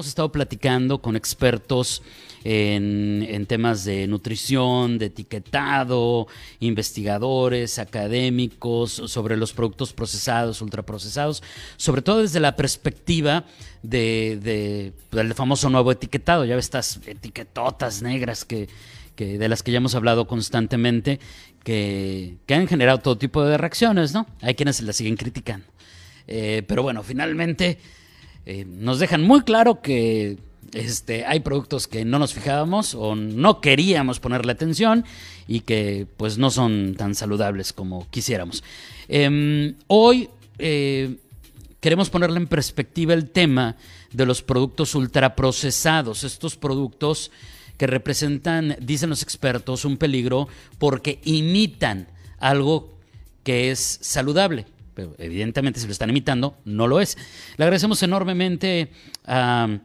Hemos estado platicando con expertos en, temas de nutrición, de etiquetado, investigadores, académicos, sobre los productos procesados, ultraprocesados, sobre todo desde la perspectiva de, del famoso nuevo etiquetado. Ya ves estas etiquetotas negras que, de las que ya hemos hablado constantemente, que, han generado todo tipo de reacciones, ¿no? Hay quienes las siguen criticando. Eh, pero bueno, finalmente eh, nos dejan muy claro que este, hay productos que no nos fijábamos o no queríamos ponerle atención y que pues no son tan saludables como quisiéramos. Em, hoy eh, queremos ponerle en perspectiva el tema de los productos ultraprocesados, estos productos que representan, dicen los expertos, un peligro porque imitan algo que es saludable pero evidentemente si lo están imitando, no lo es. Le agradecemos enormemente a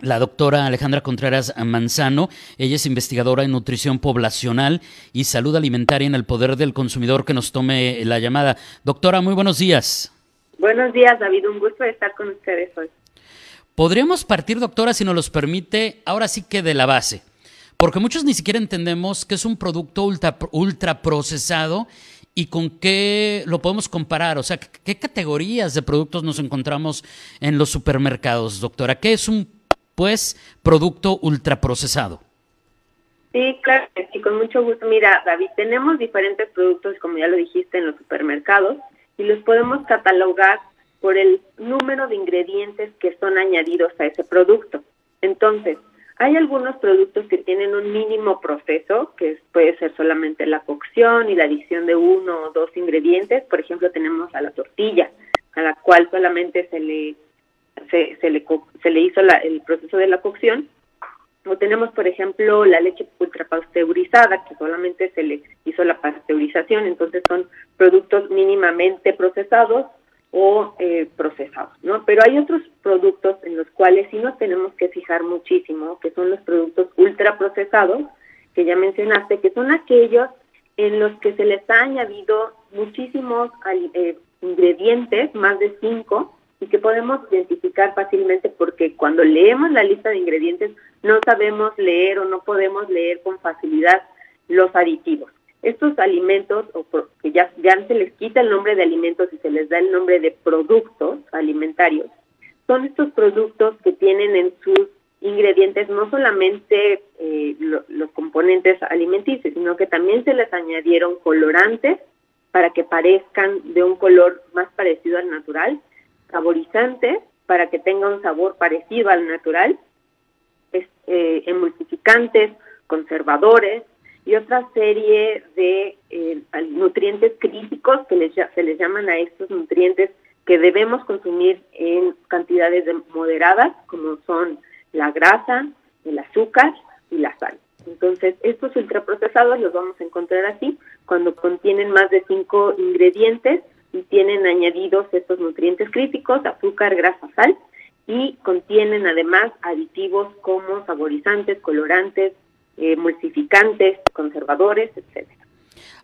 la doctora Alejandra Contreras Manzano. Ella es investigadora en nutrición poblacional y salud alimentaria en el poder del consumidor que nos tome la llamada. Doctora, muy buenos días. Buenos días, David. Un gusto estar con ustedes hoy. Podríamos partir, doctora, si nos los permite, ahora sí que de la base. Porque muchos ni siquiera entendemos que es un producto ultra, ultra procesado y con qué lo podemos comparar? O sea, ¿qué categorías de productos nos encontramos en los supermercados, doctora? ¿Qué es un, pues, producto ultraprocesado? Sí, claro, sí, con mucho gusto. Mira, David, tenemos diferentes productos, como ya lo dijiste, en los supermercados y los podemos catalogar por el número de ingredientes que son añadidos a ese producto. Entonces, hay algunos productos que tienen un mínimo proceso, que puede ser solamente la cocción y la adición de uno o dos ingredientes. Por ejemplo, tenemos a la tortilla, a la cual solamente se le se, le, se le hizo el proceso de la cocción. O tenemos, por ejemplo, la leche ultrapasteurizada, que solamente se le hizo la pasteurización. Entonces son productos mínimamente procesados o eh, procesados, ¿no? Pero hay otros productos en los cuales sí nos tenemos que fijar muchísimo, que son los productos ultraprocesados, que ya mencionaste, que son aquellos en los que se les ha añadido muchísimos eh, ingredientes, más de cinco, y que podemos identificar fácilmente porque cuando leemos la lista de ingredientes no sabemos leer o no podemos leer con facilidad los aditivos estos alimentos, o que ya, se les quita el nombre de alimentos y se les da el nombre de productos alimentarios, son estos productos que tienen en sus ingredientes no solamente eh, los componentes alimenticios, sino que también se les añadieron colorantes para que parezcan de un color más parecido al natural, saborizantes para que tenga un sabor parecido al natural, eh, emulsificantes, conservadores, y otra serie de eh, nutrientes críticos que les, se les llaman a estos nutrientes que debemos consumir en cantidades moderadas, como son la grasa, el azúcar y la sal. Entonces, estos ultraprocesados los vamos a encontrar así cuando contienen más de cinco ingredientes y tienen añadidos estos nutrientes críticos, azúcar, grasa, sal, y contienen además aditivos como saborizantes, colorantes, emulsificantes, conservadores, etcétera.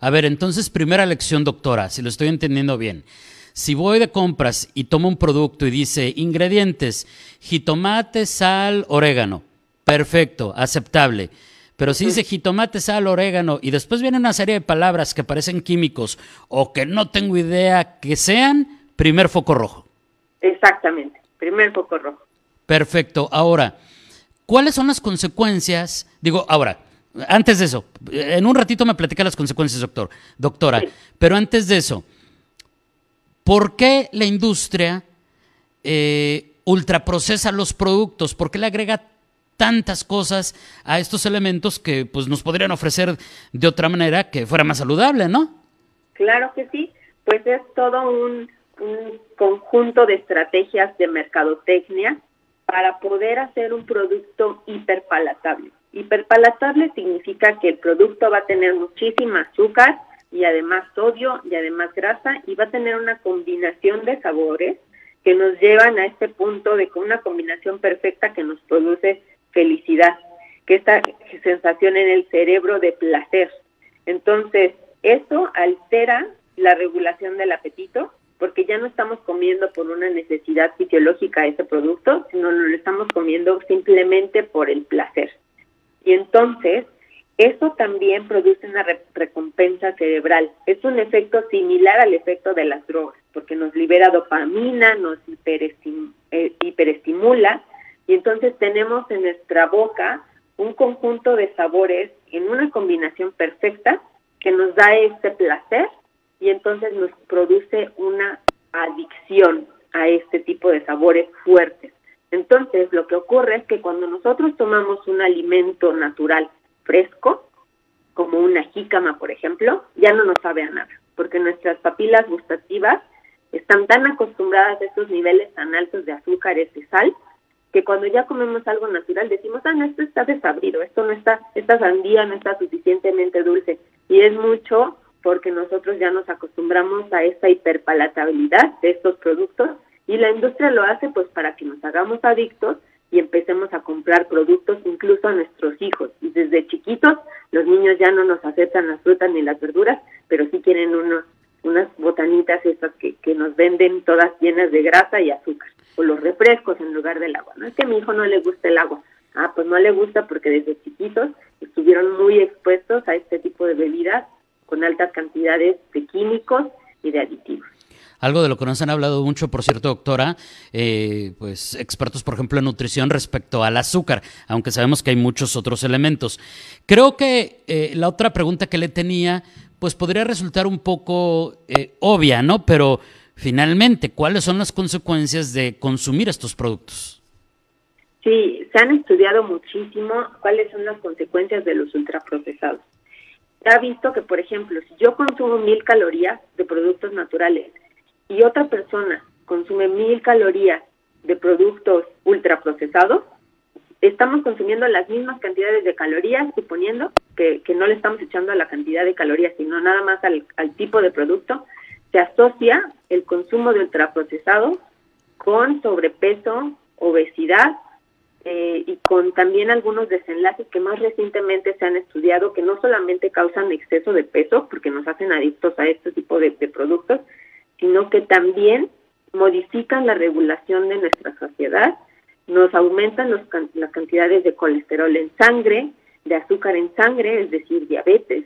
A ver, entonces, primera lección, doctora, si lo estoy entendiendo bien. Si voy de compras y tomo un producto y dice ingredientes, jitomate, sal, orégano, perfecto, aceptable. Pero si dice jitomate, sal, orégano y después viene una serie de palabras que parecen químicos o que no tengo idea que sean, primer foco rojo. Exactamente, primer foco rojo. Perfecto. Ahora, ¿Cuáles son las consecuencias? Digo, ahora, antes de eso, en un ratito me platica las consecuencias, doctor, doctora, pero antes de eso, ¿por qué la industria eh, ultraprocesa los productos? ¿Por qué le agrega tantas cosas a estos elementos que pues nos podrían ofrecer de otra manera que fuera más saludable, ¿no? Claro que sí, pues es todo un conjunto de estrategias de mercadotecnia para poder hacer un producto hiperpalatable. Hiperpalatable significa que el producto va a tener muchísima azúcar y además sodio y además grasa y va a tener una combinación de sabores que nos llevan a este punto de una combinación perfecta que nos produce felicidad, que esta sensación en el cerebro de placer. Entonces, eso altera la regulación del apetito porque ya no estamos comiendo por una necesidad fisiológica ese producto, sino lo estamos comiendo simplemente por el placer. Y entonces, eso también produce una recompensa cerebral. Es un efecto similar al efecto de las drogas, porque nos libera dopamina, nos eh, hiperestimula, y entonces tenemos en nuestra boca un conjunto de sabores en una combinación perfecta que nos da este placer y entonces nos produce una adicción a este tipo de sabores fuertes. Entonces, lo que ocurre es que cuando nosotros tomamos un alimento natural fresco, como una jícama, por ejemplo, ya no nos sabe a nada, porque nuestras papilas gustativas están tan acostumbradas a estos niveles tan altos de azúcares y sal, que cuando ya comemos algo natural decimos, ah, no, esto está desabrido, esto no está, esta sandía no está suficientemente dulce. Y es mucho porque nosotros ya nos acostumbramos a esta hiperpalatabilidad de estos productos y la industria lo hace pues para que nos hagamos adictos y empecemos a comprar productos incluso a nuestros hijos. Y desde chiquitos los niños ya no nos aceptan las frutas ni las verduras, pero sí quieren unos, unas botanitas estas que, que nos venden todas llenas de grasa y azúcar, o los refrescos en lugar del agua. No es que a mi hijo no le guste el agua. Ah, pues no le gusta porque desde chiquitos estuvieron muy expuestos a este tipo de bebidas con altas cantidades de químicos y de aditivos. Algo de lo que nos han hablado mucho, por cierto, doctora, eh, pues expertos, por ejemplo, en nutrición respecto al azúcar, aunque sabemos que hay muchos otros elementos. Creo que eh, la otra pregunta que le tenía, pues podría resultar un poco eh, obvia, ¿no? Pero finalmente, ¿cuáles son las consecuencias de consumir estos productos? Sí, se han estudiado muchísimo cuáles son las consecuencias de los ultraprocesados ha visto que, por ejemplo, si yo consumo mil calorías de productos naturales y otra persona consume mil calorías de productos ultraprocesados, estamos consumiendo las mismas cantidades de calorías, suponiendo que, que no le estamos echando a la cantidad de calorías, sino nada más al, al tipo de producto, se asocia el consumo de ultraprocesados con sobrepeso, obesidad eh, y con también algunos desenlaces que más recientemente se han estudiado que no solamente causan exceso de peso, porque nos hacen adictos a este tipo de, productos, sino que también modifican la regulación de nuestra sociedad, nos aumentan los, las cantidades de colesterol en sangre, de azúcar en sangre, es decir, diabetes,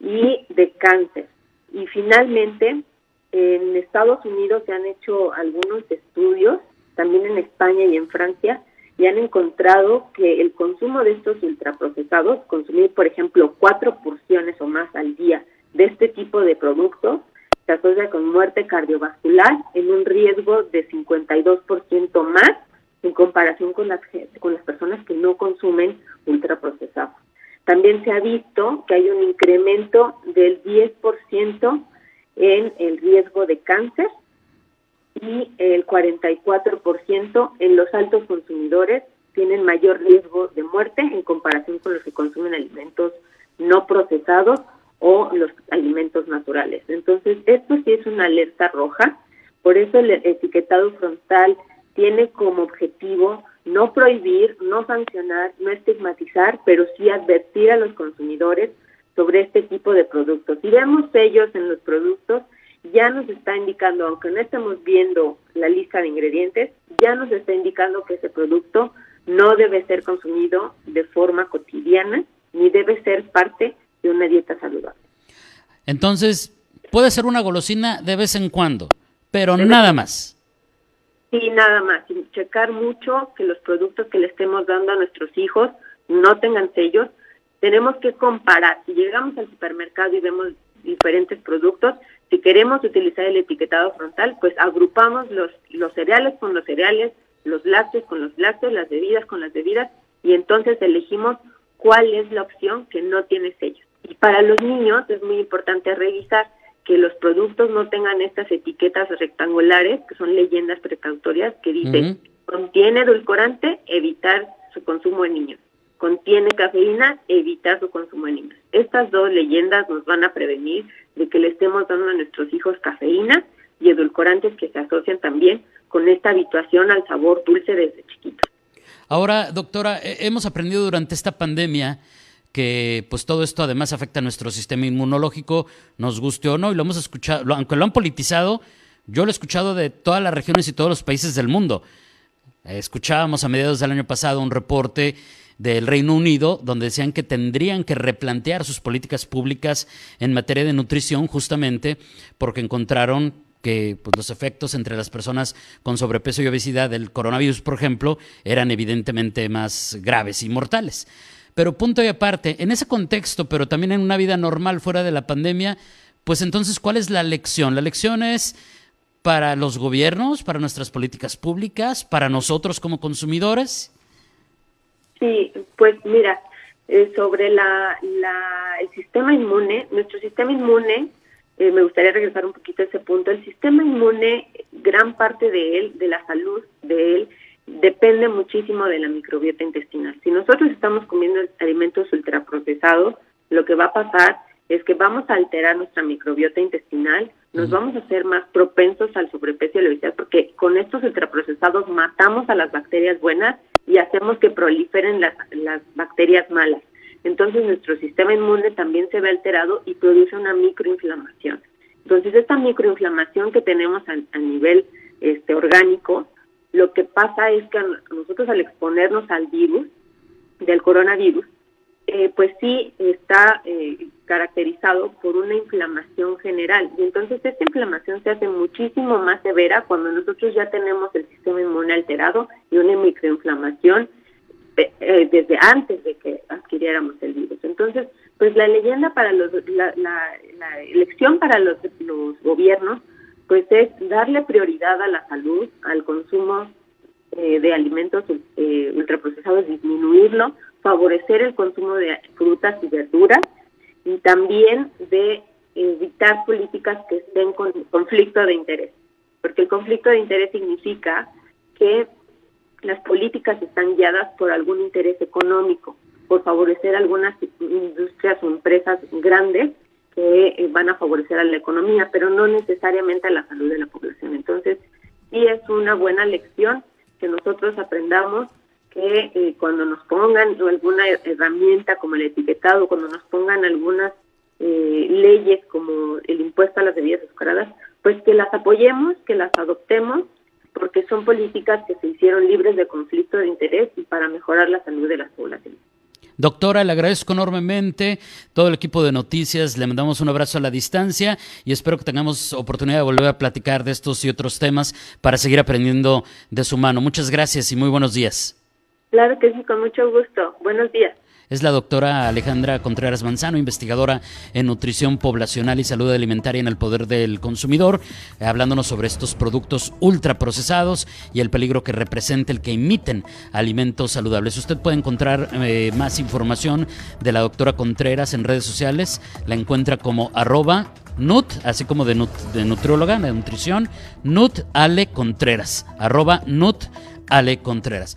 y de cáncer. Y finalmente, en Estados Unidos se han hecho algunos estudios, también en España y en Francia, y han encontrado que el consumo de estos ultraprocesados, consumir por ejemplo cuatro porciones o más al día de este tipo de productos, se asocia con muerte cardiovascular en un riesgo de 52% más en comparación con las, con las personas que no consumen ultraprocesados. También se ha visto que hay un incremento del 10% en el riesgo de cáncer y el 44% en los altos consumidores tienen mayor riesgo de muerte en comparación con los que consumen alimentos no procesados o los alimentos naturales. Entonces, esto sí es una alerta roja, por eso el etiquetado frontal tiene como objetivo no prohibir, no sancionar, no estigmatizar, pero sí advertir a los consumidores sobre este tipo de productos. Si vemos sellos en los productos, ya nos está indicando, aunque no estemos viendo la lista de ingredientes, ya nos está indicando que ese producto no debe ser consumido de forma cotidiana ni debe ser parte de una dieta saludable. Entonces, puede ser una golosina de vez en cuando, pero nada más. Sí, nada más. Y checar mucho que los productos que le estemos dando a nuestros hijos no tengan sellos. Tenemos que comparar. Si llegamos al supermercado y vemos diferentes productos, si queremos utilizar el etiquetado frontal, pues agrupamos los, los cereales con los cereales, los lácteos con los lácteos, las bebidas con las bebidas, y entonces elegimos cuál es la opción que no tiene sellos. Y para los niños es muy importante revisar que los productos no tengan estas etiquetas rectangulares, que son leyendas precautorias, que dicen, contiene edulcorante, evitar su consumo en niños. Contiene cafeína, evitar su consumo niños. Estas dos leyendas nos van a prevenir de que le estemos dando a nuestros hijos cafeína y edulcorantes que se asocian también con esta habituación al sabor dulce desde chiquitos. Ahora, doctora, hemos aprendido durante esta pandemia que pues todo esto además afecta a nuestro sistema inmunológico, nos guste o no, y lo hemos escuchado, aunque lo han politizado, yo lo he escuchado de todas las regiones y todos los países del mundo. Escuchábamos a mediados del año pasado un reporte del Reino Unido donde decían que tendrían que replantear sus políticas públicas en materia de nutrición justamente porque encontraron que pues, los efectos entre las personas con sobrepeso y obesidad del coronavirus, por ejemplo, eran evidentemente más graves y mortales. Pero punto y aparte, en ese contexto, pero también en una vida normal fuera de la pandemia, pues entonces, ¿cuál es la lección? La lección es para los gobiernos, para nuestras políticas públicas, para nosotros como consumidores. Sí, pues mira, eh, sobre la, el sistema inmune, nuestro sistema inmune eh, me gustaría regresar un poquito a ese punto. El sistema inmune, gran parte de él, de la salud de él, depende muchísimo de la microbiota intestinal. Si nosotros estamos comiendo alimentos ultraprocesados, lo que va a pasar es que vamos a alterar nuestra microbiota intestinal, nos vamos a hacer más propensos al sobrepeso y la obesidad, porque con estos ultraprocesados matamos a las bacterias buenas y hacemos que proliferen las, bacterias malas entonces nuestro sistema inmune también se ve alterado y produce una microinflamación. Entonces esta microinflamación que tenemos a, nivel este, orgánico, lo que pasa es que nosotros al exponernos al virus, del coronavirus, eh, pues sí está eh, caracterizado por una inflamación general. Y entonces esta inflamación se hace muchísimo más severa cuando nosotros ya tenemos el sistema inmune alterado y una microinflamación eh, desde antes de que adquiriéramos el virus. Entonces, pues la leyenda para los, la, la, elección para los, los gobiernos, pues es darle prioridad a la salud, al consumo eh, de alimentos eh, ultraprocesados, disminuirlo, favorecer el consumo de frutas y verduras y también de evitar políticas que estén con conflicto de interés, porque el conflicto de interés significa que las políticas están guiadas por algún interés económico, por favorecer algunas industrias o empresas grandes que eh, van a favorecer a la economía, pero no necesariamente a la salud de la población. Entonces, sí es una buena lección que nosotros aprendamos que eh, cuando nos pongan alguna herramienta como el etiquetado, cuando nos pongan algunas eh, leyes como el impuesto a las bebidas azucaradas, pues que las apoyemos, que las adoptemos porque son políticas que se hicieron libres de conflicto de interés y para mejorar la salud de las poblaciones. Doctora, le agradezco enormemente. Todo el equipo de noticias, le mandamos un abrazo a la distancia y espero que tengamos oportunidad de volver a platicar de estos y otros temas para seguir aprendiendo de su mano. Muchas gracias y muy buenos días. Claro que sí, con mucho gusto. Buenos días es la doctora Alejandra Contreras Manzano, investigadora en nutrición poblacional y salud alimentaria en el poder del consumidor, hablándonos sobre estos productos ultraprocesados y el peligro que representa el que imiten alimentos saludables. Usted puede encontrar eh, más información de la doctora Contreras en redes sociales, la encuentra como arroba Nut, así como de, de nutrióloga, de nutrición, Nut Ale Contreras, arroba Nut Ale Contreras.